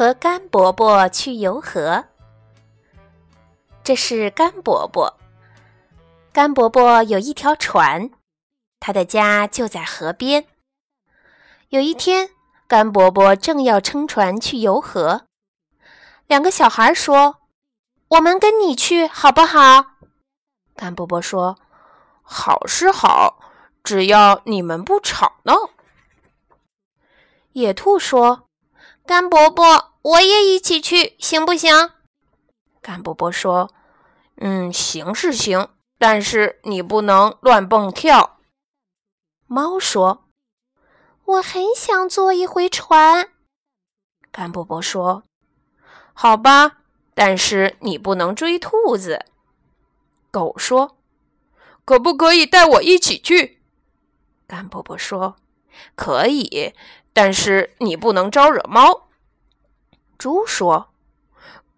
和甘伯伯去游河。这是甘伯伯。甘伯伯有一条船，他的家就在河边。有一天，甘伯伯正要撑船去游河，两个小孩说：“我们跟你去好不好？”甘伯伯说：“好是好，只要你们不吵闹。”野兔说：“甘伯伯，我也一起去，行不行？”甘伯伯说：“嗯，行是行，但是你不能乱蹦跳。”猫说：“我很想坐一回船。”甘伯伯说：“好吧，但是你不能追兔子。”狗说：“可不可以带我一起去？”甘伯伯说：“可以。”但是你不能招惹猫。猪说：“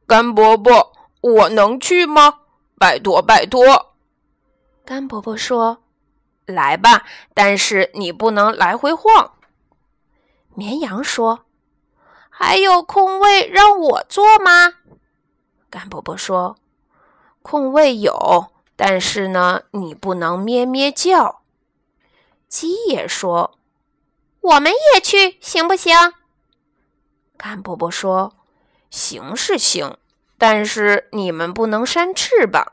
甘伯伯，我能去吗？拜托，拜托。”甘伯伯说：“来吧，但是你不能来回晃。”绵羊说：“还有空位让我坐吗？”甘伯伯说：“空位有，但是呢，你不能咩咩叫。”鸡也说。我们也去行不行？甘伯伯说：“行是行，但是你们不能扇翅膀。”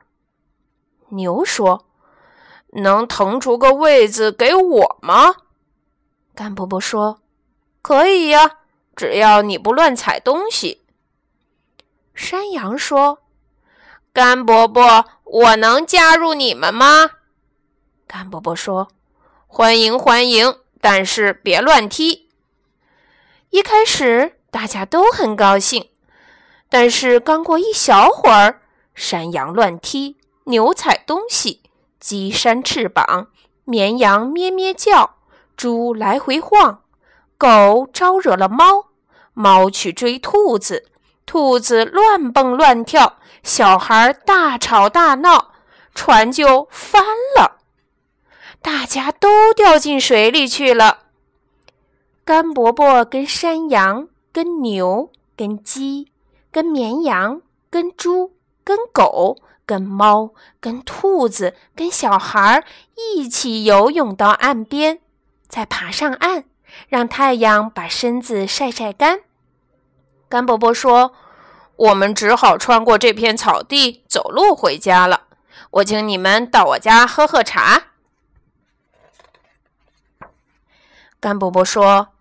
牛说：“能腾出个位子给我吗？”甘伯伯说：“可以呀，只要你不乱踩东西。”山羊说：“甘伯伯，我能加入你们吗？”甘伯伯说：“欢迎，欢迎。”但是别乱踢。一开始大家都很高兴，但是刚过一小会儿，山羊乱踢，牛踩东西，鸡扇翅膀，绵羊咩咩叫，猪来回晃，狗招惹了猫，猫去追兔子，兔子乱蹦乱跳，小孩大吵大闹，船就翻了。大家都掉进水里去了。甘伯伯跟山羊、跟牛、跟鸡、跟绵羊、跟猪、跟狗、跟猫、跟兔子、跟小孩一起游泳到岸边，再爬上岸，让太阳把身子晒晒干。甘伯伯说：“我们只好穿过这片草地走路回家了。我请你们到我家喝喝茶。”甘伯伯说：“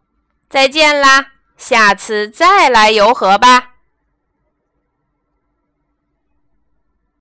再见啦，下次再来游河吧。”